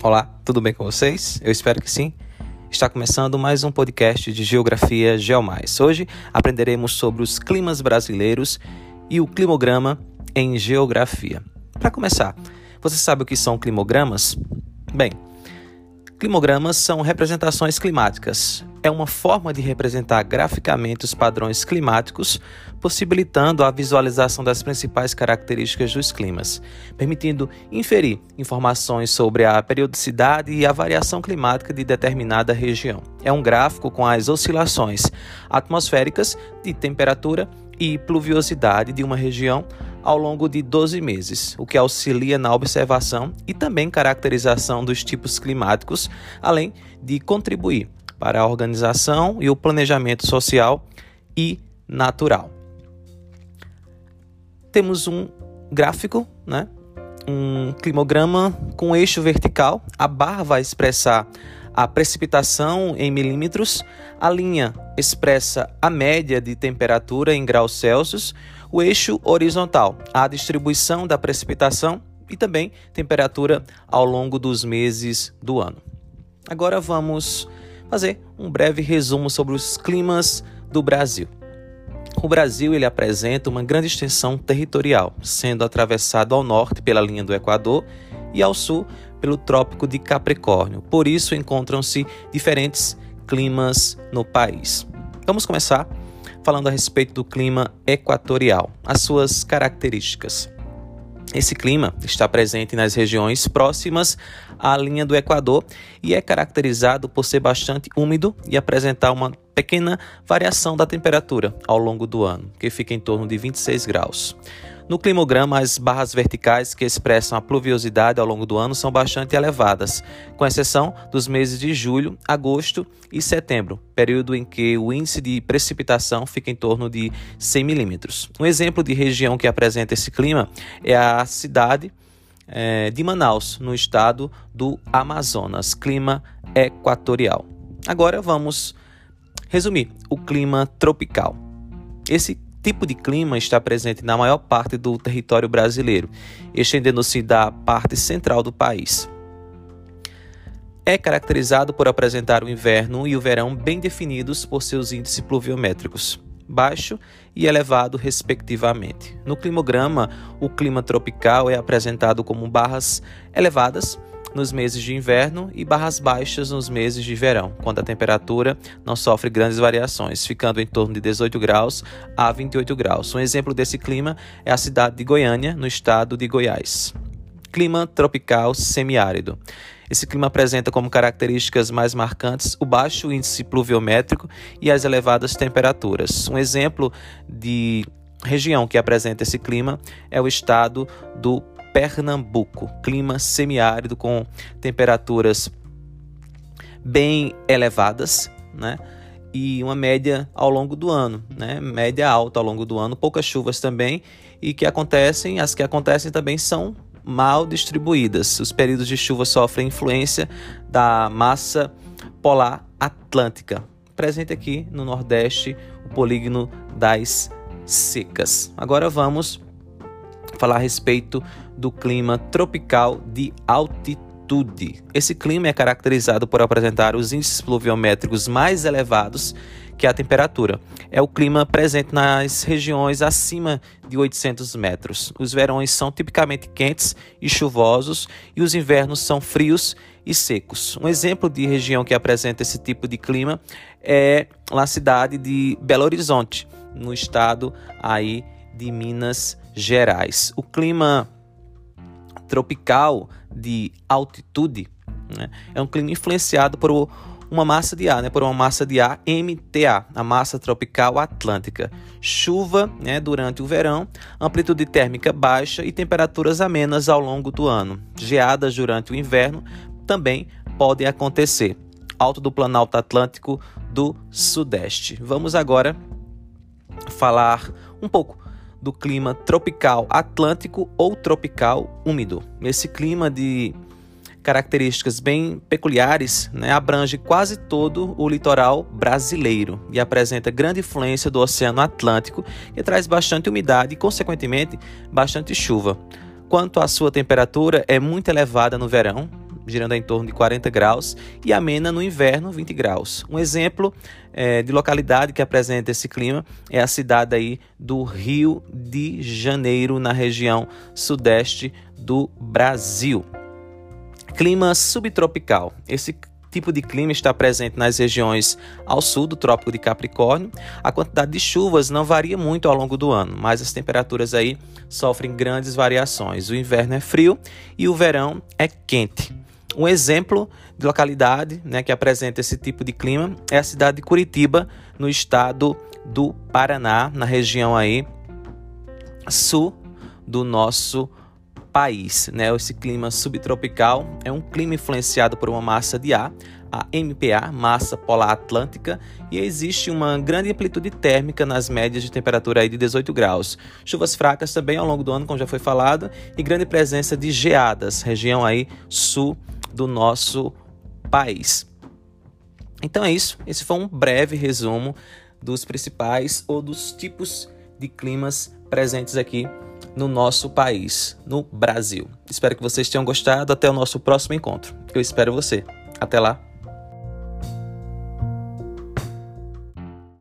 Olá, tudo bem com vocês? Eu espero que sim. Está começando mais um podcast de Geografia Geomais. Hoje aprenderemos sobre os climas brasileiros e o climograma em geografia. Para começar, você sabe o que são climogramas? Bem, climogramas são representações climáticas. É uma forma de representar graficamente os padrões climáticos, possibilitando a visualização das principais características dos climas, permitindo inferir informações sobre a periodicidade e a variação climática de determinada região. É um gráfico com as oscilações atmosféricas de temperatura e pluviosidade de uma região ao longo de 12 meses, o que auxilia na observação e também caracterização dos tipos climáticos, além de contribuir para a organização e o planejamento social e natural. Temos um gráfico, né? um climograma com eixo vertical. A barra vai expressar a precipitação em milímetros, a linha expressa a média de temperatura em graus Celsius, o eixo horizontal, a distribuição da precipitação e também temperatura ao longo dos meses do ano. Agora vamos fazer um breve resumo sobre os climas do Brasil. O Brasil ele apresenta uma grande extensão territorial, sendo atravessado ao norte pela linha do Equador e ao sul pelo Trópico de Capricórnio. Por isso encontram-se diferentes climas no país. Vamos começar falando a respeito do clima equatorial, as suas características. Esse clima está presente nas regiões próximas à linha do Equador e é caracterizado por ser bastante úmido e apresentar uma pequena variação da temperatura ao longo do ano, que fica em torno de 26 graus. No climograma, as barras verticais que expressam a pluviosidade ao longo do ano são bastante elevadas, com exceção dos meses de julho, agosto e setembro, período em que o índice de precipitação fica em torno de 100 milímetros. Um exemplo de região que apresenta esse clima é a cidade é, de Manaus, no estado do Amazonas, clima equatorial. Agora vamos resumir o clima tropical. Esse tipo de clima está presente na maior parte do território brasileiro, estendendo-se da parte central do país. É caracterizado por apresentar o inverno e o verão bem definidos por seus índices pluviométricos, baixo e elevado, respectivamente. No climograma, o clima tropical é apresentado como barras elevadas nos meses de inverno e barras baixas nos meses de verão, quando a temperatura não sofre grandes variações, ficando em torno de 18 graus a 28 graus. Um exemplo desse clima é a cidade de Goiânia, no estado de Goiás. Clima tropical semiárido. Esse clima apresenta como características mais marcantes o baixo índice pluviométrico e as elevadas temperaturas. Um exemplo de região que apresenta esse clima é o estado do Pernambuco, clima semiárido com temperaturas bem elevadas, né? E uma média ao longo do ano, né? Média alta ao longo do ano, poucas chuvas também, e que acontecem, as que acontecem também são mal distribuídas. Os períodos de chuva sofrem influência da massa polar atlântica, presente aqui no Nordeste, o polígono das secas. Agora vamos falar a respeito do clima tropical de altitude. Esse clima é caracterizado por apresentar os índices pluviométricos mais elevados que a temperatura. É o clima presente nas regiões acima de 800 metros. Os verões são tipicamente quentes e chuvosos e os invernos são frios e secos. Um exemplo de região que apresenta esse tipo de clima é a cidade de Belo Horizonte, no estado aí de Minas Gerais. O clima tropical de altitude né, é um clima influenciado por uma massa de ar, né, por uma massa de ar MTA, a massa tropical atlântica. Chuva né, durante o verão, amplitude térmica baixa e temperaturas amenas ao longo do ano. Geadas durante o inverno também podem acontecer. Alto do Planalto Atlântico do Sudeste. Vamos agora falar um pouco do clima tropical atlântico ou tropical úmido. Esse clima de características bem peculiares né, abrange quase todo o litoral brasileiro e apresenta grande influência do Oceano Atlântico, que traz bastante umidade e, consequentemente, bastante chuva. Quanto à sua temperatura, é muito elevada no verão, girando em torno de 40 graus, e amena no inverno, 20 graus. Um exemplo é, de localidade que apresenta esse clima é a cidade aí do Rio de Janeiro, na região sudeste do Brasil. Clima subtropical. Esse tipo de clima está presente nas regiões ao sul do Trópico de Capricórnio. A quantidade de chuvas não varia muito ao longo do ano, mas as temperaturas aí sofrem grandes variações. O inverno é frio e o verão é quente. Um exemplo de localidade né, que apresenta esse tipo de clima é a cidade de Curitiba, no estado do Paraná, na região aí sul do nosso país. Né? Esse clima subtropical é um clima influenciado por uma massa de ar, a MPA, massa polar atlântica, e existe uma grande amplitude térmica nas médias de temperatura aí de 18 graus. Chuvas fracas também ao longo do ano, como já foi falado, e grande presença de geadas, região aí sul do nosso país. Então é isso, esse foi um breve resumo dos principais ou dos tipos de climas presentes aqui no nosso país, no Brasil. Espero que vocês tenham gostado. Até o nosso próximo encontro. Eu espero você. Até lá.